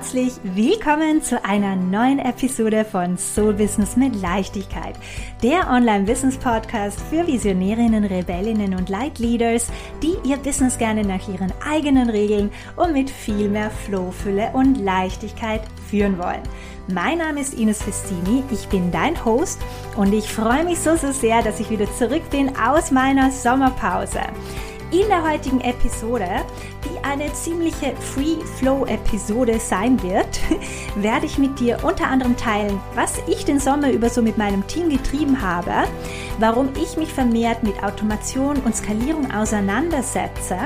herzlich willkommen zu einer neuen Episode von Soul Business mit Leichtigkeit, der Online-Business-Podcast für Visionärinnen, Rebellinnen und Light-Leaders, die ihr Business gerne nach ihren eigenen Regeln und mit viel mehr Flow, Fülle und Leichtigkeit führen wollen. Mein Name ist Ines Festini, ich bin dein Host und ich freue mich so, so sehr, dass ich wieder zurück bin aus meiner Sommerpause. In der heutigen Episode, die eine ziemliche Free-Flow-Episode sein wird, werde ich mit dir unter anderem teilen, was ich den Sommer über so mit meinem Team getrieben habe, warum ich mich vermehrt mit Automation und Skalierung auseinandersetze,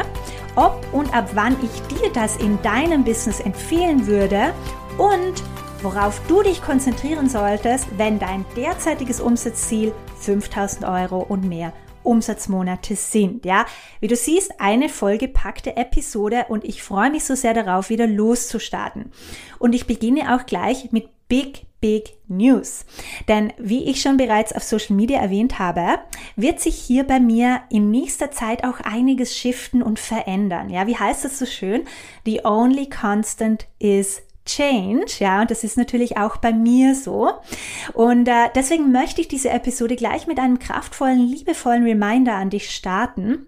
ob und ab wann ich dir das in deinem Business empfehlen würde und worauf du dich konzentrieren solltest, wenn dein derzeitiges Umsatzziel 5000 Euro und mehr Umsatzmonate sind. Ja, wie du siehst, eine vollgepackte Episode und ich freue mich so sehr darauf, wieder loszustarten. Und ich beginne auch gleich mit Big Big News. Denn wie ich schon bereits auf Social Media erwähnt habe, wird sich hier bei mir in nächster Zeit auch einiges shiften und verändern. Ja, wie heißt das so schön? The only constant is Change, ja, und das ist natürlich auch bei mir so. Und äh, deswegen möchte ich diese Episode gleich mit einem kraftvollen, liebevollen Reminder an dich starten.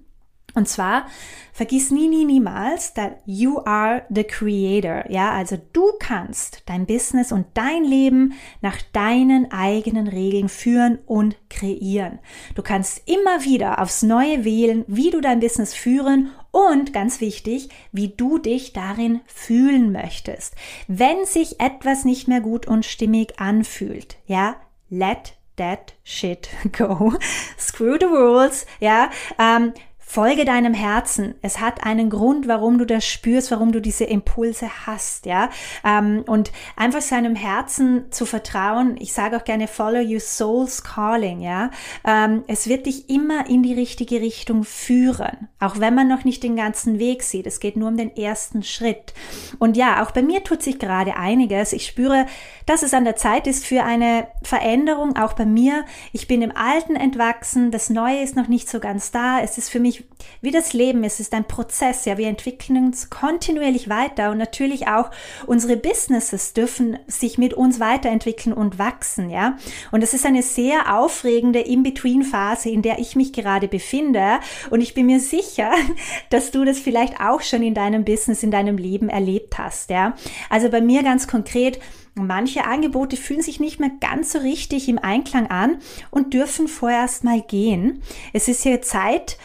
Und zwar vergiss nie, nie, niemals, that you are the creator. Ja, also du kannst dein Business und dein Leben nach deinen eigenen Regeln führen und kreieren. Du kannst immer wieder aufs Neue wählen, wie du dein Business führen und ganz wichtig, wie du dich darin fühlen möchtest. Wenn sich etwas nicht mehr gut und stimmig anfühlt, ja, let that shit go. Screw the rules, ja. Ähm, Folge deinem Herzen. Es hat einen Grund, warum du das spürst, warum du diese Impulse hast, ja. Ähm, und einfach seinem Herzen zu vertrauen. Ich sage auch gerne, follow your soul's calling, ja. Ähm, es wird dich immer in die richtige Richtung führen, auch wenn man noch nicht den ganzen Weg sieht. Es geht nur um den ersten Schritt. Und ja, auch bei mir tut sich gerade einiges. Ich spüre, dass es an der Zeit ist für eine Veränderung, auch bei mir. Ich bin im Alten entwachsen. Das Neue ist noch nicht so ganz da. Es ist für mich wie das Leben ist, ist ein Prozess. Ja, wir entwickeln uns kontinuierlich weiter und natürlich auch unsere Businesses dürfen sich mit uns weiterentwickeln und wachsen. Ja, und es ist eine sehr aufregende In-Between-Phase, in der ich mich gerade befinde. Und ich bin mir sicher, dass du das vielleicht auch schon in deinem Business, in deinem Leben erlebt hast. Ja, also bei mir ganz konkret, Manche Angebote fühlen sich nicht mehr ganz so richtig im Einklang an und dürfen vorerst mal gehen. Es ist hier Zeit,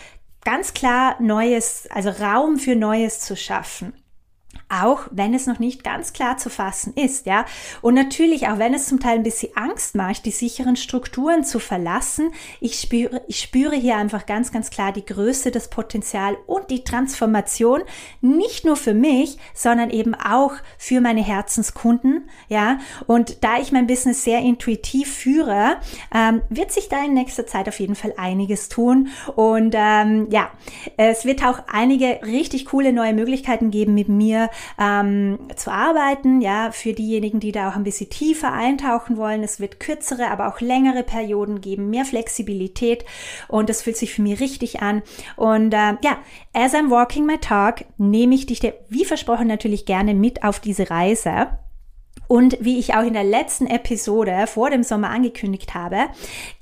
ganz klar Neues, also Raum für Neues zu schaffen auch wenn es noch nicht ganz klar zu fassen ist, ja. Und natürlich, auch wenn es zum Teil ein bisschen Angst macht, die sicheren Strukturen zu verlassen, ich spüre, ich spüre hier einfach ganz, ganz klar die Größe, das Potenzial und die Transformation, nicht nur für mich, sondern eben auch für meine Herzenskunden, ja. Und da ich mein Business sehr intuitiv führe, ähm, wird sich da in nächster Zeit auf jeden Fall einiges tun. Und ähm, ja, es wird auch einige richtig coole neue Möglichkeiten geben mit mir, ähm, zu arbeiten. Ja, für diejenigen, die da auch ein bisschen tiefer eintauchen wollen. Es wird kürzere, aber auch längere Perioden geben, mehr Flexibilität und das fühlt sich für mich richtig an. Und äh, ja, as I'm walking my talk, nehme ich dich, wie versprochen, natürlich gerne mit auf diese Reise. Und wie ich auch in der letzten Episode vor dem Sommer angekündigt habe,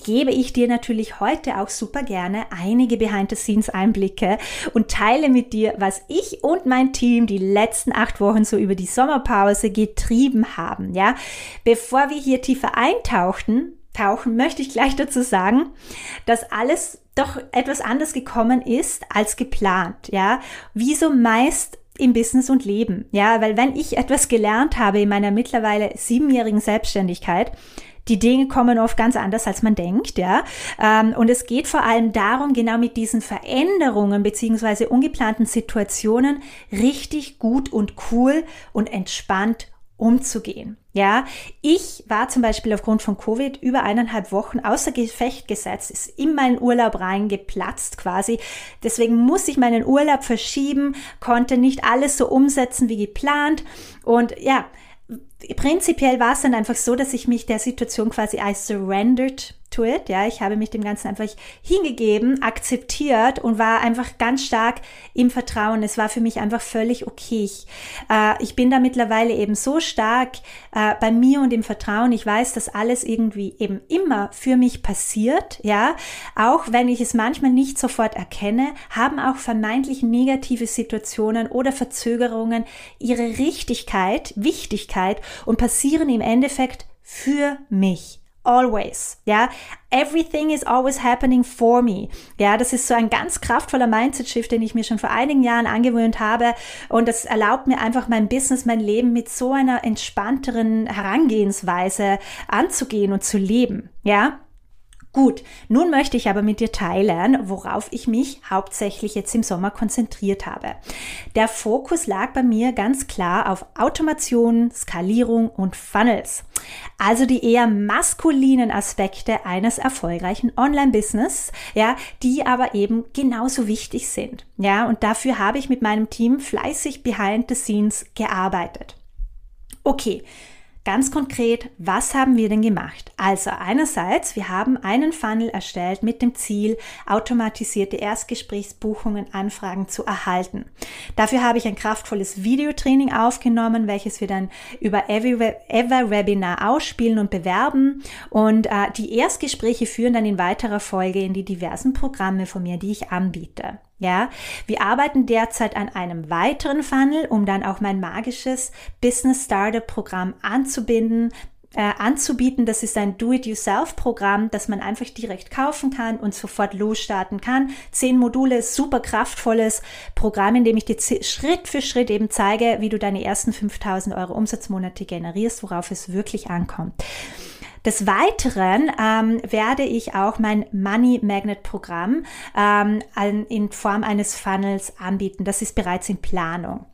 gebe ich dir natürlich heute auch super gerne einige Behind-the-Scenes-Einblicke und teile mit dir, was ich und mein Team die letzten acht Wochen so über die Sommerpause getrieben haben. Ja, bevor wir hier tiefer eintauchten, tauchen, möchte ich gleich dazu sagen, dass alles doch etwas anders gekommen ist als geplant. Ja, wie so meist im Business und Leben. Ja, weil wenn ich etwas gelernt habe in meiner mittlerweile siebenjährigen Selbstständigkeit, die Dinge kommen oft ganz anders, als man denkt, ja. Ähm, und es geht vor allem darum, genau mit diesen Veränderungen beziehungsweise ungeplanten Situationen richtig gut und cool und entspannt umzugehen. Ja, ich war zum Beispiel aufgrund von Covid über eineinhalb Wochen außer Gefecht gesetzt, ist in meinen Urlaub reingeplatzt quasi. Deswegen muss ich meinen Urlaub verschieben, konnte nicht alles so umsetzen wie geplant. Und ja, prinzipiell war es dann einfach so, dass ich mich der Situation quasi I surrendered to it. Ja, ich habe mich dem Ganzen einfach hingegeben, akzeptiert und war einfach ganz stark im Vertrauen. Es war für mich einfach völlig okay. Ich, äh, ich bin da mittlerweile eben so stark äh, bei mir und im Vertrauen. Ich weiß, dass alles irgendwie eben immer für mich passiert. Ja, auch wenn ich es manchmal nicht sofort erkenne, haben auch vermeintlich negative Situationen oder Verzögerungen ihre Richtigkeit, Wichtigkeit und passieren im Endeffekt für mich always. Ja, everything is always happening for me. Ja, das ist so ein ganz kraftvoller Mindset-Shift, den ich mir schon vor einigen Jahren angewöhnt habe. Und das erlaubt mir einfach mein Business, mein Leben mit so einer entspannteren Herangehensweise anzugehen und zu leben. Ja. Gut, nun möchte ich aber mit dir teilen, worauf ich mich hauptsächlich jetzt im Sommer konzentriert habe. Der Fokus lag bei mir ganz klar auf Automation, Skalierung und Funnels. Also die eher maskulinen Aspekte eines erfolgreichen Online-Business, ja, die aber eben genauso wichtig sind. Ja, und dafür habe ich mit meinem Team fleißig behind the scenes gearbeitet. Okay, Ganz konkret, was haben wir denn gemacht? Also einerseits, wir haben einen Funnel erstellt mit dem Ziel, automatisierte Erstgesprächsbuchungen, Anfragen zu erhalten. Dafür habe ich ein kraftvolles Videotraining aufgenommen, welches wir dann über Ever Webinar ausspielen und bewerben. Und äh, die Erstgespräche führen dann in weiterer Folge in die diversen Programme von mir, die ich anbiete. Ja, wir arbeiten derzeit an einem weiteren Funnel, um dann auch mein magisches Business Startup Programm anzubinden, äh, anzubieten. Das ist ein Do-it-yourself-Programm, das man einfach direkt kaufen kann und sofort losstarten kann. Zehn Module, super kraftvolles Programm, in dem ich dir Schritt für Schritt eben zeige, wie du deine ersten 5000 Euro Umsatzmonate generierst, worauf es wirklich ankommt. Des Weiteren ähm, werde ich auch mein Money Magnet Programm ähm, in Form eines Funnels anbieten. Das ist bereits in Planung.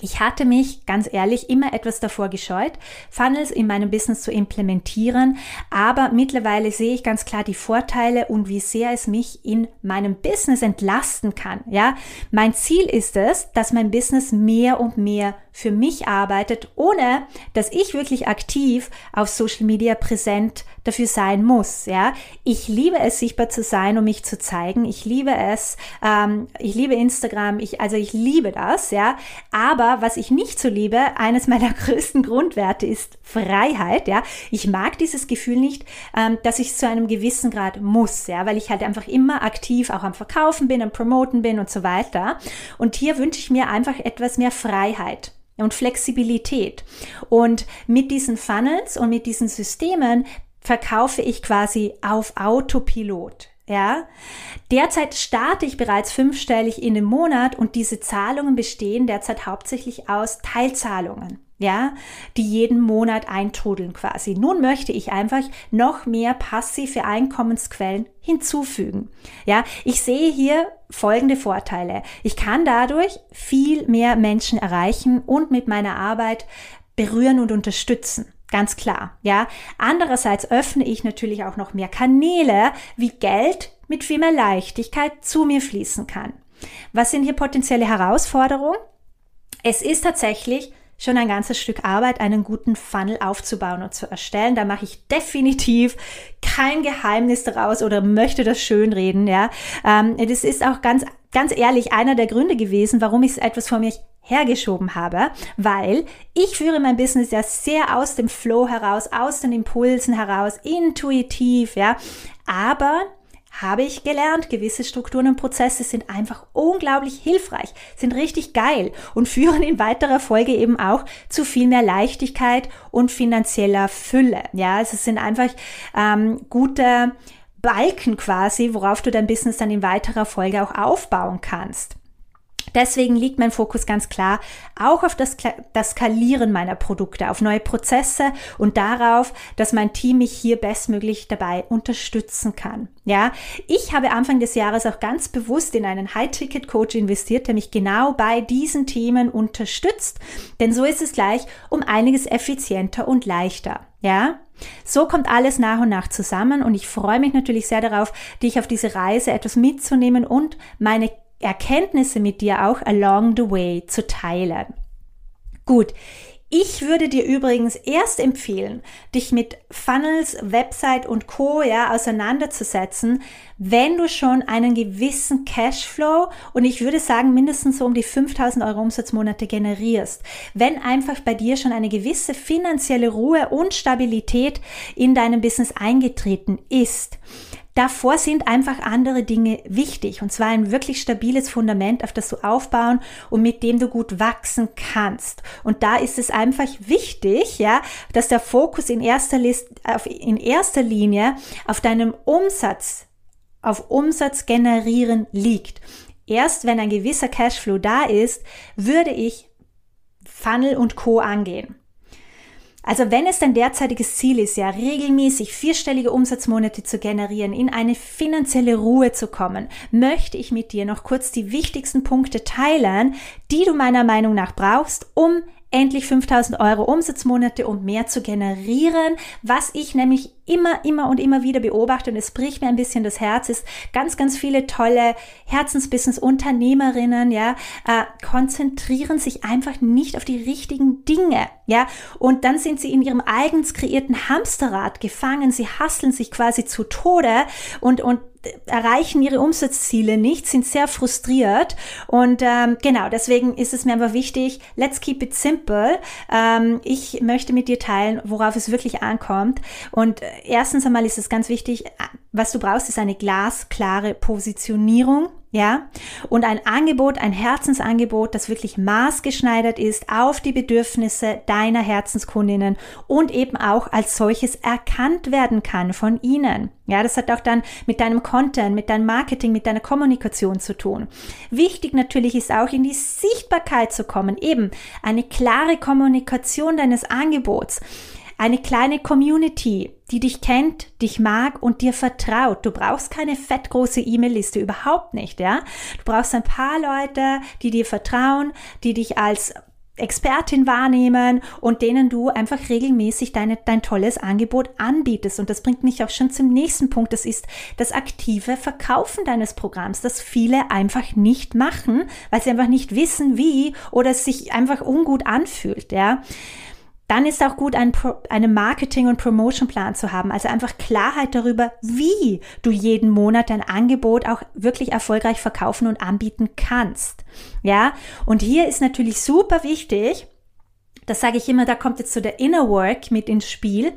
Ich hatte mich ganz ehrlich immer etwas davor gescheut, Funnels in meinem Business zu implementieren, aber mittlerweile sehe ich ganz klar die Vorteile und wie sehr es mich in meinem Business entlasten kann. Ja, mein Ziel ist es, dass mein Business mehr und mehr für mich arbeitet, ohne dass ich wirklich aktiv auf Social Media präsent dafür sein muss. Ja, ich liebe es, sichtbar zu sein und mich zu zeigen. Ich liebe es. Ähm, ich liebe Instagram. Ich, also ich liebe das. Ja, aber was ich nicht so liebe, eines meiner größten Grundwerte ist Freiheit. Ja, ich mag dieses Gefühl nicht, ähm, dass ich zu einem gewissen Grad muss. Ja, weil ich halt einfach immer aktiv auch am Verkaufen bin, am Promoten bin und so weiter. Und hier wünsche ich mir einfach etwas mehr Freiheit und Flexibilität. Und mit diesen Funnels und mit diesen Systemen verkaufe ich quasi auf Autopilot. Ja, derzeit starte ich bereits fünfstellig in dem Monat und diese Zahlungen bestehen derzeit hauptsächlich aus Teilzahlungen ja, die jeden Monat eintrudeln quasi. Nun möchte ich einfach noch mehr passive Einkommensquellen hinzufügen. Ja, ich sehe hier folgende Vorteile. Ich kann dadurch viel mehr Menschen erreichen und mit meiner Arbeit berühren und unterstützen. Ganz klar, ja. Andererseits öffne ich natürlich auch noch mehr Kanäle, wie Geld mit viel mehr Leichtigkeit zu mir fließen kann. Was sind hier potenzielle Herausforderungen? Es ist tatsächlich schon ein ganzes Stück Arbeit, einen guten Funnel aufzubauen und zu erstellen. Da mache ich definitiv kein Geheimnis daraus oder möchte das schönreden. Ja, ähm, das ist auch ganz, ganz ehrlich einer der Gründe gewesen, warum ich etwas vor mir hergeschoben habe, weil ich führe mein Business ja sehr aus dem Flow heraus, aus den Impulsen heraus, intuitiv, ja, aber habe ich gelernt, gewisse Strukturen und Prozesse sind einfach unglaublich hilfreich, sind richtig geil und führen in weiterer Folge eben auch zu viel mehr Leichtigkeit und finanzieller Fülle. Ja, also es sind einfach ähm, gute Balken quasi, worauf du dein Business dann in weiterer Folge auch aufbauen kannst. Deswegen liegt mein Fokus ganz klar auch auf das, das Skalieren meiner Produkte, auf neue Prozesse und darauf, dass mein Team mich hier bestmöglich dabei unterstützen kann. Ja, ich habe Anfang des Jahres auch ganz bewusst in einen High-Ticket-Coach investiert, der mich genau bei diesen Themen unterstützt, denn so ist es gleich um einiges effizienter und leichter. Ja, so kommt alles nach und nach zusammen und ich freue mich natürlich sehr darauf, dich auf diese Reise etwas mitzunehmen und meine Erkenntnisse mit dir auch along the way zu teilen. Gut, Ich würde dir übrigens erst empfehlen, dich mit Funnels, Website und Co. Ja, auseinanderzusetzen, wenn du schon einen gewissen Cashflow und ich würde sagen mindestens so um die 5000 Euro Umsatzmonate generierst. Wenn einfach bei dir schon eine gewisse finanzielle Ruhe und Stabilität in deinem Business eingetreten ist. Davor sind einfach andere Dinge wichtig und zwar ein wirklich stabiles Fundament, auf das du aufbauen und mit dem du gut wachsen kannst. Und da ist es einfach wichtig, ja, dass der Fokus in erster, List, auf, in erster Linie auf deinem Umsatz, auf Umsatz generieren liegt. Erst wenn ein gewisser Cashflow da ist, würde ich Funnel und Co angehen. Also wenn es dein derzeitiges Ziel ist, ja regelmäßig vierstellige Umsatzmonate zu generieren, in eine finanzielle Ruhe zu kommen, möchte ich mit dir noch kurz die wichtigsten Punkte teilen, die du meiner Meinung nach brauchst, um endlich 5000 Euro Umsatzmonate und mehr zu generieren. Was ich nämlich immer, immer und immer wieder beobachte und es bricht mir ein bisschen das Herz, ist ganz, ganz viele tolle Herzensbusiness-Unternehmerinnen, ja, äh, konzentrieren sich einfach nicht auf die richtigen Dinge, ja, und dann sind sie in ihrem eigens kreierten Hamsterrad gefangen, sie hasseln sich quasi zu Tode und, und erreichen ihre Umsatzziele nicht, sind sehr frustriert. Und ähm, genau, deswegen ist es mir einfach wichtig, let's keep it simple. Ähm, ich möchte mit dir teilen, worauf es wirklich ankommt. Und äh, erstens einmal ist es ganz wichtig, was du brauchst, ist eine glasklare Positionierung ja, und ein Angebot, ein Herzensangebot, das wirklich maßgeschneidert ist auf die Bedürfnisse deiner Herzenskundinnen und eben auch als solches erkannt werden kann von ihnen. Ja, das hat auch dann mit deinem Content, mit deinem Marketing, mit deiner Kommunikation zu tun. Wichtig natürlich ist auch in die Sichtbarkeit zu kommen, eben eine klare Kommunikation deines Angebots. Eine kleine Community, die dich kennt, dich mag und dir vertraut. Du brauchst keine fettgroße E-Mail-Liste, überhaupt nicht, ja. Du brauchst ein paar Leute, die dir vertrauen, die dich als Expertin wahrnehmen und denen du einfach regelmäßig deine, dein tolles Angebot anbietest. Und das bringt mich auch schon zum nächsten Punkt. Das ist das aktive Verkaufen deines Programms, das viele einfach nicht machen, weil sie einfach nicht wissen, wie oder es sich einfach ungut anfühlt, ja dann ist auch gut, einen, einen Marketing- und Promotion-Plan zu haben. Also einfach Klarheit darüber, wie du jeden Monat dein Angebot auch wirklich erfolgreich verkaufen und anbieten kannst. Ja, und hier ist natürlich super wichtig, das sage ich immer, da kommt jetzt so der Inner Work mit ins Spiel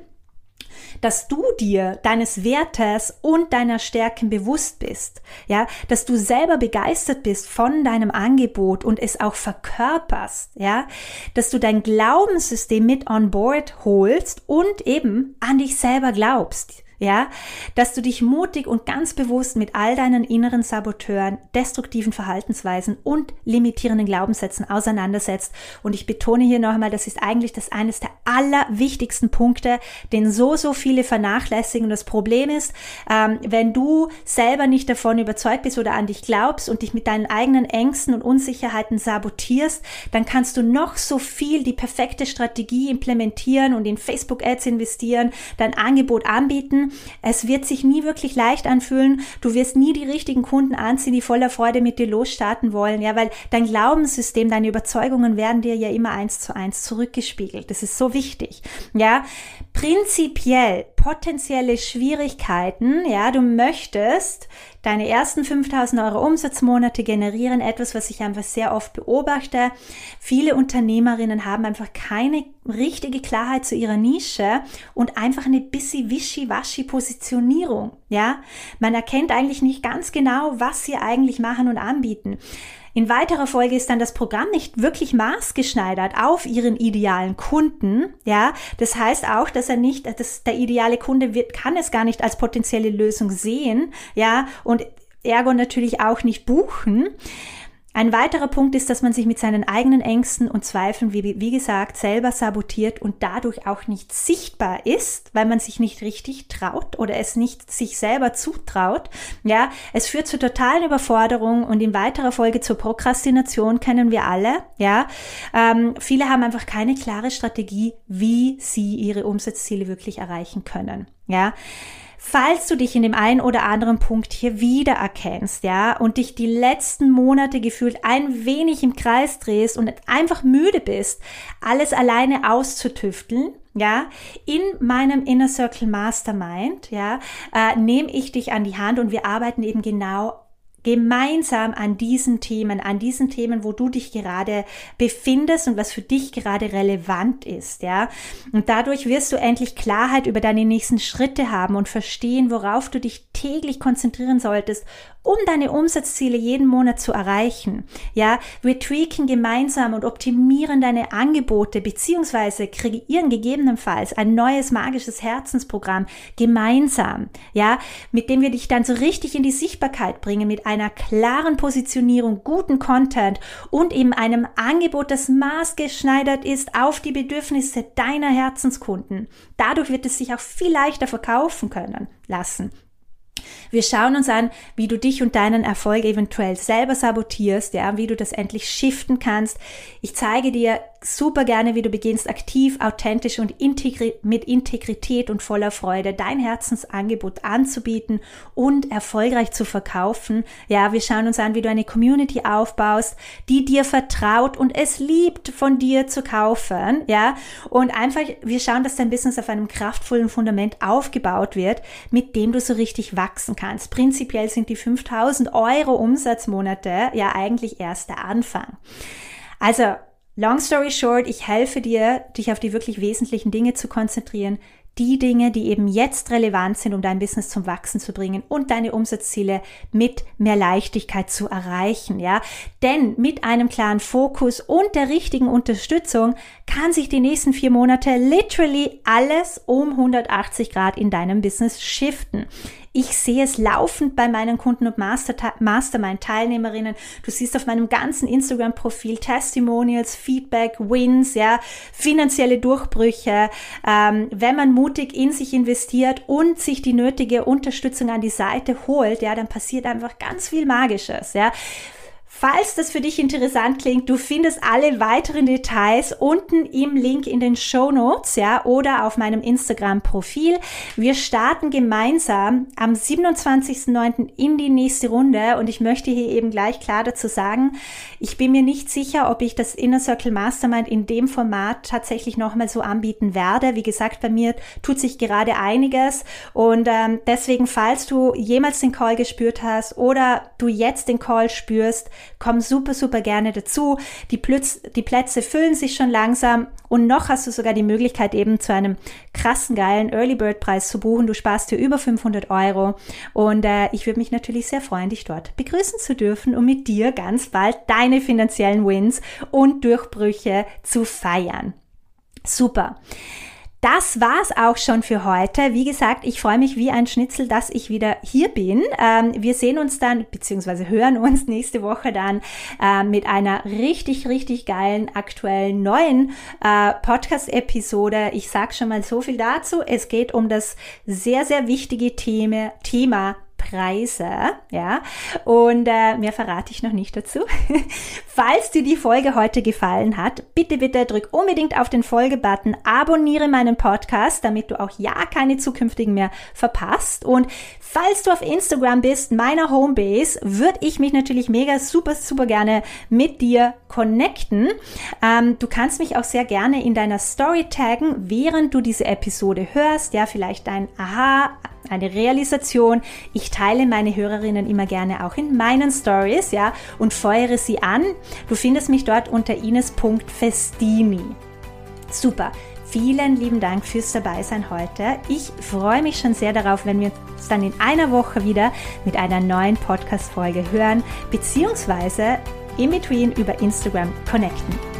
dass du dir deines Wertes und deiner Stärken bewusst bist, ja, dass du selber begeistert bist von deinem Angebot und es auch verkörperst, ja, dass du dein Glaubenssystem mit on board holst und eben an dich selber glaubst ja, dass du dich mutig und ganz bewusst mit all deinen inneren Saboteuren, destruktiven Verhaltensweisen und limitierenden Glaubenssätzen auseinandersetzt. Und ich betone hier noch einmal, das ist eigentlich das eines der allerwichtigsten Punkte, den so, so viele vernachlässigen. Und das Problem ist, ähm, wenn du selber nicht davon überzeugt bist oder an dich glaubst und dich mit deinen eigenen Ängsten und Unsicherheiten sabotierst, dann kannst du noch so viel die perfekte Strategie implementieren und in Facebook Ads investieren, dein Angebot anbieten es wird sich nie wirklich leicht anfühlen. Du wirst nie die richtigen Kunden anziehen, die voller Freude mit dir losstarten wollen. Ja, weil dein Glaubenssystem, deine Überzeugungen werden dir ja immer eins zu eins zurückgespiegelt. Das ist so wichtig. Ja, prinzipiell potenzielle Schwierigkeiten. Ja, du möchtest deine ersten 5000 Euro Umsatzmonate generieren. Etwas, was ich einfach sehr oft beobachte. Viele Unternehmerinnen haben einfach keine richtige Klarheit zu ihrer Nische und einfach eine bisschen wischiwaschi Positionierung. Ja, man erkennt eigentlich nicht ganz genau, was sie eigentlich machen und anbieten. In weiterer Folge ist dann das Programm nicht wirklich maßgeschneidert auf ihren idealen Kunden. Ja, das heißt auch, dass er nicht, dass der ideale Kunde wird, kann es gar nicht als potenzielle Lösung sehen. Ja, und ergo natürlich auch nicht buchen. Ein weiterer Punkt ist, dass man sich mit seinen eigenen Ängsten und Zweifeln, wie, wie gesagt, selber sabotiert und dadurch auch nicht sichtbar ist, weil man sich nicht richtig traut oder es nicht sich selber zutraut. Ja, es führt zu totalen Überforderung und in weiterer Folge zur Prokrastination kennen wir alle. Ja, ähm, viele haben einfach keine klare Strategie, wie sie ihre Umsatzziele wirklich erreichen können. Ja, Falls du dich in dem einen oder anderen Punkt hier wiedererkennst, ja, und dich die letzten Monate gefühlt ein wenig im Kreis drehst und einfach müde bist, alles alleine auszutüfteln, ja, in meinem Inner Circle Mastermind, ja, äh, nehme ich dich an die Hand und wir arbeiten eben genau gemeinsam an diesen Themen, an diesen Themen, wo du dich gerade befindest und was für dich gerade relevant ist, ja. Und dadurch wirst du endlich Klarheit über deine nächsten Schritte haben und verstehen, worauf du dich täglich konzentrieren solltest, um deine Umsatzziele jeden Monat zu erreichen. Ja, wir tweaken gemeinsam und optimieren deine Angebote beziehungsweise kreieren gegebenenfalls ein neues magisches Herzensprogramm gemeinsam. Ja, mit dem wir dich dann so richtig in die Sichtbarkeit bringen mit einer klaren Positionierung, guten Content und eben einem Angebot, das maßgeschneidert ist auf die Bedürfnisse deiner Herzenskunden. Dadurch wird es sich auch viel leichter verkaufen können lassen. Wir schauen uns an, wie du dich und deinen Erfolg eventuell selber sabotierst, ja, wie du das endlich shiften kannst. Ich zeige dir super gerne, wie du beginnst, aktiv, authentisch und integri mit Integrität und voller Freude dein Herzensangebot anzubieten und erfolgreich zu verkaufen. Ja, wir schauen uns an, wie du eine Community aufbaust, die dir vertraut und es liebt, von dir zu kaufen. Ja, und einfach, wir schauen, dass dein Business auf einem kraftvollen Fundament aufgebaut wird, mit dem du so richtig wachsen kannst. Prinzipiell sind die 5000 Euro Umsatzmonate ja eigentlich erst der Anfang. Also Long story short, ich helfe dir, dich auf die wirklich wesentlichen Dinge zu konzentrieren, die Dinge, die eben jetzt relevant sind, um dein Business zum Wachsen zu bringen und deine Umsatzziele mit mehr Leichtigkeit zu erreichen, ja? Denn mit einem klaren Fokus und der richtigen Unterstützung kann sich die nächsten vier Monate literally alles um 180 Grad in deinem Business shiften. Ich sehe es laufend bei meinen Kunden und Master Mastermind-Teilnehmerinnen. Du siehst auf meinem ganzen Instagram-Profil Testimonials, Feedback, Wins, ja, finanzielle Durchbrüche. Ähm, wenn man mutig in sich investiert und sich die nötige Unterstützung an die Seite holt, ja, dann passiert einfach ganz viel Magisches, ja. Falls das für dich interessant klingt, du findest alle weiteren Details unten im Link in den Show Notes, ja, oder auf meinem Instagram-Profil. Wir starten gemeinsam am 27.09. in die nächste Runde und ich möchte hier eben gleich klar dazu sagen, ich bin mir nicht sicher, ob ich das Inner Circle Mastermind in dem Format tatsächlich nochmal so anbieten werde. Wie gesagt, bei mir tut sich gerade einiges und ähm, deswegen, falls du jemals den Call gespürt hast oder du jetzt den Call spürst, komm super, super gerne dazu. Die, Plütz, die Plätze füllen sich schon langsam und noch hast du sogar die Möglichkeit eben zu einem krassen, geilen Early Bird Preis zu buchen. Du sparst dir über 500 Euro und äh, ich würde mich natürlich sehr freuen, dich dort begrüßen zu dürfen und mit dir ganz bald deine finanziellen Wins und Durchbrüche zu feiern. Super. Das war's auch schon für heute. Wie gesagt, ich freue mich wie ein Schnitzel, dass ich wieder hier bin. Ähm, wir sehen uns dann, beziehungsweise hören uns nächste Woche dann äh, mit einer richtig, richtig geilen, aktuellen neuen äh, Podcast-Episode. Ich sag schon mal so viel dazu. Es geht um das sehr, sehr wichtige Thema, Thema Preise, ja. Und äh, mehr verrate ich noch nicht dazu. Falls dir die Folge heute gefallen hat, bitte, bitte drück unbedingt auf den Folge-Button, abonniere meinen Podcast, damit du auch ja keine zukünftigen mehr verpasst. Und falls du auf Instagram bist, meiner Homebase, würde ich mich natürlich mega super, super gerne mit dir connecten. Ähm, du kannst mich auch sehr gerne in deiner Story taggen, während du diese Episode hörst. Ja, vielleicht ein Aha, eine Realisation. Ich teile meine Hörerinnen immer gerne auch in meinen Stories, ja, und feuere sie an. Du findest mich dort unter ines.festini. Super. Vielen lieben Dank fürs Dabeisein heute. Ich freue mich schon sehr darauf, wenn wir uns dann in einer Woche wieder mit einer neuen Podcast-Folge hören, beziehungsweise in between über Instagram connecten.